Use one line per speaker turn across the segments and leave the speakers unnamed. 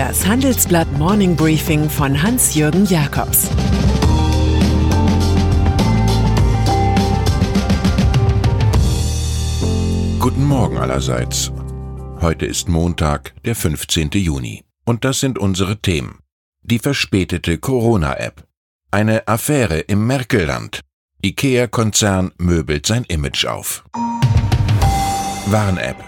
Das Handelsblatt Morning Briefing von Hans-Jürgen Jakobs
Guten Morgen allerseits. Heute ist Montag, der 15. Juni. Und das sind unsere Themen. Die verspätete Corona-App. Eine Affäre im Merkelland. IKEA-Konzern möbelt sein Image auf. Warn-App.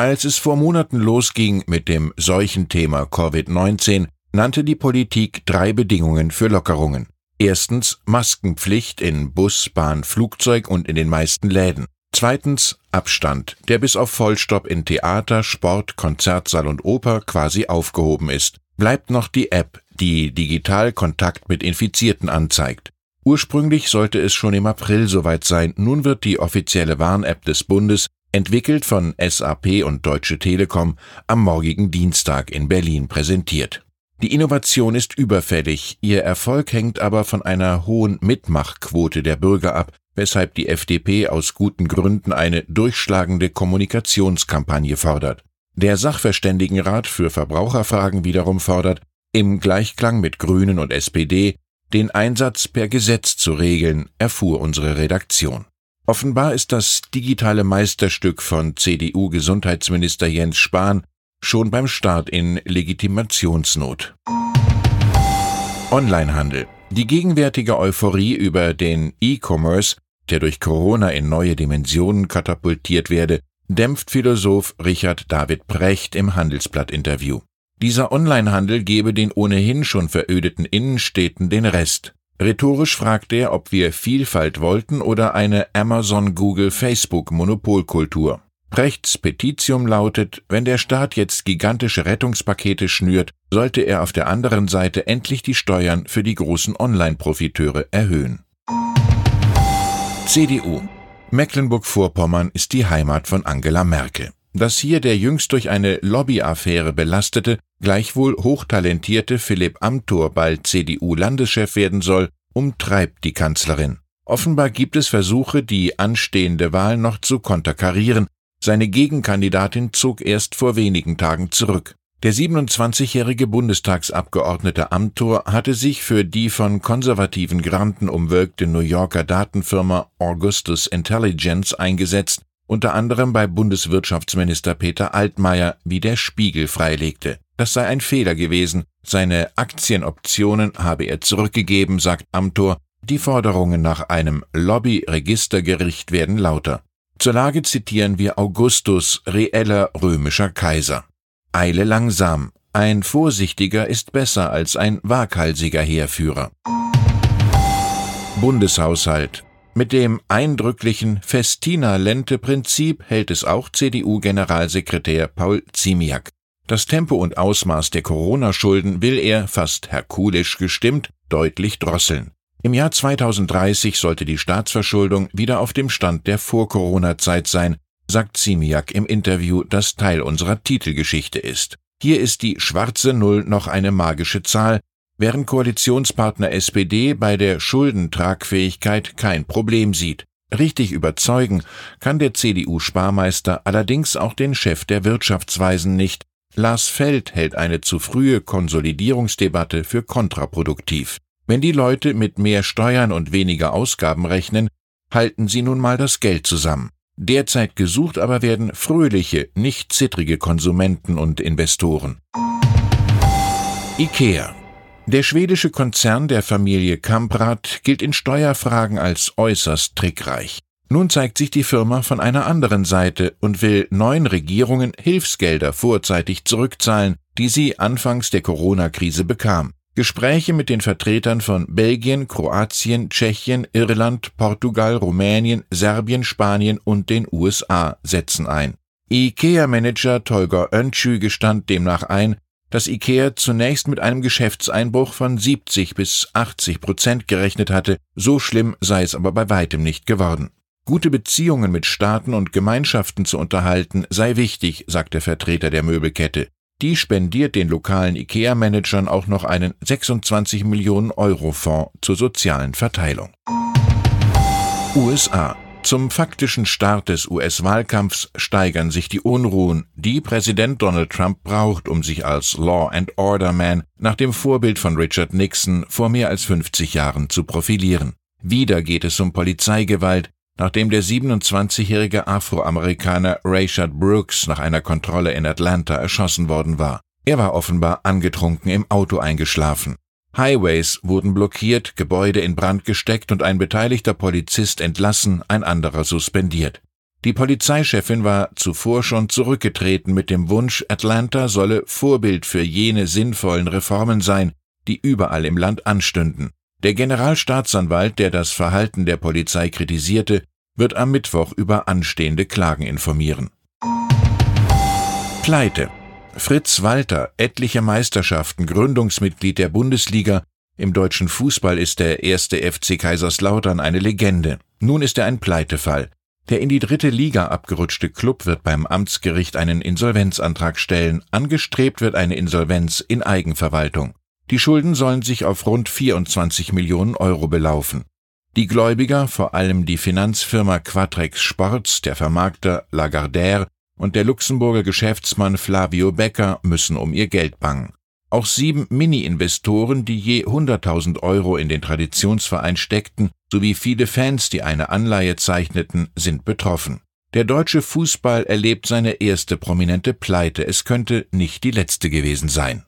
Als es vor Monaten losging mit dem Seuchenthema Covid-19, nannte die Politik drei Bedingungen für Lockerungen. Erstens Maskenpflicht in Bus, Bahn, Flugzeug und in den meisten Läden. Zweitens Abstand, der bis auf Vollstopp in Theater, Sport, Konzertsaal und Oper quasi aufgehoben ist. Bleibt noch die App, die digital Kontakt mit Infizierten anzeigt. Ursprünglich sollte es schon im April soweit sein, nun wird die offizielle Warn-App des Bundes, entwickelt von SAP und Deutsche Telekom, am morgigen Dienstag in Berlin präsentiert. Die Innovation ist überfällig, ihr Erfolg hängt aber von einer hohen Mitmachquote der Bürger ab, weshalb die FDP aus guten Gründen eine durchschlagende Kommunikationskampagne fordert. Der Sachverständigenrat für Verbraucherfragen wiederum fordert, im Gleichklang mit Grünen und SPD, den Einsatz per Gesetz zu regeln, erfuhr unsere Redaktion. Offenbar ist das digitale Meisterstück von CDU-Gesundheitsminister Jens Spahn schon beim Start in Legitimationsnot. Onlinehandel. Die gegenwärtige Euphorie über den E-Commerce, der durch Corona in neue Dimensionen katapultiert werde, dämpft Philosoph Richard David Precht im Handelsblatt-Interview. Dieser Onlinehandel gebe den ohnehin schon verödeten Innenstädten den Rest. Rhetorisch fragt er, ob wir Vielfalt wollten oder eine Amazon-Google-Facebook-Monopolkultur. Prechts Petitium lautet, wenn der Staat jetzt gigantische Rettungspakete schnürt, sollte er auf der anderen Seite endlich die Steuern für die großen Online-Profiteure erhöhen. CDU Mecklenburg-Vorpommern ist die Heimat von Angela Merkel. Dass hier der jüngst durch eine Lobbyaffäre belastete, gleichwohl hochtalentierte Philipp Amthor bald CDU-Landeschef werden soll, umtreibt die Kanzlerin. Offenbar gibt es Versuche, die anstehende Wahl noch zu konterkarieren, seine Gegenkandidatin zog erst vor wenigen Tagen zurück. Der 27-jährige Bundestagsabgeordnete Amthor hatte sich für die von konservativen Granten umwölkte New Yorker Datenfirma Augustus Intelligence eingesetzt, unter anderem bei Bundeswirtschaftsminister Peter Altmaier, wie der Spiegel freilegte. Das sei ein Fehler gewesen, seine Aktienoptionen habe er zurückgegeben, sagt Amthor, die Forderungen nach einem Lobbyregistergericht werden lauter. Zur Lage zitieren wir Augustus, reeller römischer Kaiser. Eile langsam, ein Vorsichtiger ist besser als ein waghalsiger Heerführer. Bundeshaushalt. Mit dem eindrücklichen Festina-Lente-Prinzip hält es auch CDU-Generalsekretär Paul Ziemiak. Das Tempo und Ausmaß der Corona-Schulden will er, fast herkulisch gestimmt, deutlich drosseln. Im Jahr 2030 sollte die Staatsverschuldung wieder auf dem Stand der Vor-Corona-Zeit sein, sagt Ziemiak im Interview, das Teil unserer Titelgeschichte ist. Hier ist die schwarze Null noch eine magische Zahl, während Koalitionspartner SPD bei der Schuldentragfähigkeit kein Problem sieht. Richtig überzeugen kann der CDU-Sparmeister allerdings auch den Chef der Wirtschaftsweisen nicht. Lars Feld hält eine zu frühe Konsolidierungsdebatte für kontraproduktiv. Wenn die Leute mit mehr Steuern und weniger Ausgaben rechnen, halten sie nun mal das Geld zusammen. Derzeit gesucht aber werden fröhliche, nicht zittrige Konsumenten und Investoren. IKEA der schwedische Konzern der Familie Kamprad gilt in Steuerfragen als äußerst trickreich. Nun zeigt sich die Firma von einer anderen Seite und will neuen Regierungen Hilfsgelder vorzeitig zurückzahlen, die sie anfangs der Corona-Krise bekam. Gespräche mit den Vertretern von Belgien, Kroatien, Tschechien, Irland, Portugal, Rumänien, Serbien, Spanien und den USA setzen ein. IKEA-Manager Tolga Öncü gestand demnach ein, dass IKEA zunächst mit einem Geschäftseinbruch von 70 bis 80 Prozent gerechnet hatte, so schlimm sei es aber bei weitem nicht geworden. Gute Beziehungen mit Staaten und Gemeinschaften zu unterhalten sei wichtig, sagt der Vertreter der Möbelkette. Die spendiert den lokalen IKEA-Managern auch noch einen 26 Millionen Euro Fonds zur sozialen Verteilung. USA. Zum faktischen Start des US-Wahlkampfs steigern sich die Unruhen, die Präsident Donald Trump braucht, um sich als Law and Order Man nach dem Vorbild von Richard Nixon vor mehr als 50 Jahren zu profilieren. Wieder geht es um Polizeigewalt, nachdem der 27-jährige Afroamerikaner Rayshard Brooks nach einer Kontrolle in Atlanta erschossen worden war. Er war offenbar angetrunken im Auto eingeschlafen. Highways wurden blockiert, Gebäude in Brand gesteckt und ein beteiligter Polizist entlassen, ein anderer suspendiert. Die Polizeichefin war zuvor schon zurückgetreten mit dem Wunsch, Atlanta solle Vorbild für jene sinnvollen Reformen sein, die überall im Land anstünden. Der Generalstaatsanwalt, der das Verhalten der Polizei kritisierte, wird am Mittwoch über anstehende Klagen informieren. Pleite Fritz Walter, etliche Meisterschaften, Gründungsmitglied der Bundesliga, im deutschen Fußball ist der erste FC Kaiserslautern eine Legende. Nun ist er ein Pleitefall. Der in die dritte Liga abgerutschte Klub wird beim Amtsgericht einen Insolvenzantrag stellen, angestrebt wird eine Insolvenz in Eigenverwaltung. Die Schulden sollen sich auf rund 24 Millionen Euro belaufen. Die Gläubiger, vor allem die Finanzfirma Quatrex Sports, der Vermarkter Lagardère und der Luxemburger Geschäftsmann Flavio Becker müssen um ihr Geld bangen. Auch sieben Mini-Investoren, die je 100.000 Euro in den Traditionsverein steckten, sowie viele Fans, die eine Anleihe zeichneten, sind betroffen. Der deutsche Fußball erlebt seine erste prominente Pleite. Es könnte nicht die letzte gewesen sein.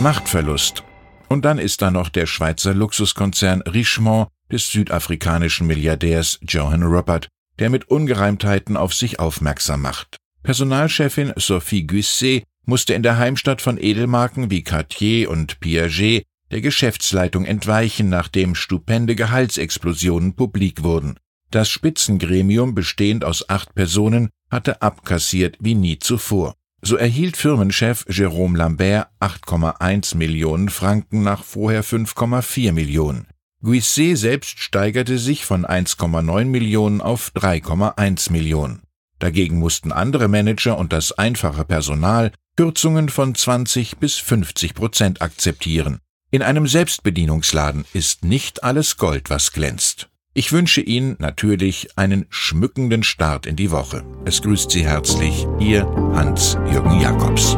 Machtverlust. Und dann ist da noch der Schweizer Luxuskonzern Richemont des südafrikanischen Milliardärs Johan Rupert, der mit Ungereimtheiten auf sich aufmerksam macht. Personalchefin Sophie Gusset musste in der Heimstatt von Edelmarken wie Cartier und Piaget der Geschäftsleitung entweichen, nachdem stupende Gehaltsexplosionen publik wurden. Das Spitzengremium, bestehend aus acht Personen, hatte abkassiert wie nie zuvor. So erhielt Firmenchef Jérôme Lambert 8,1 Millionen Franken nach vorher 5,4 Millionen. Guisset selbst steigerte sich von 1,9 Millionen auf 3,1 Millionen. Dagegen mussten andere Manager und das einfache Personal Kürzungen von 20 bis 50 Prozent akzeptieren. In einem Selbstbedienungsladen ist nicht alles Gold, was glänzt. Ich wünsche Ihnen natürlich einen schmückenden Start in die Woche. Es grüßt Sie herzlich Ihr Hans-Jürgen Jakobs.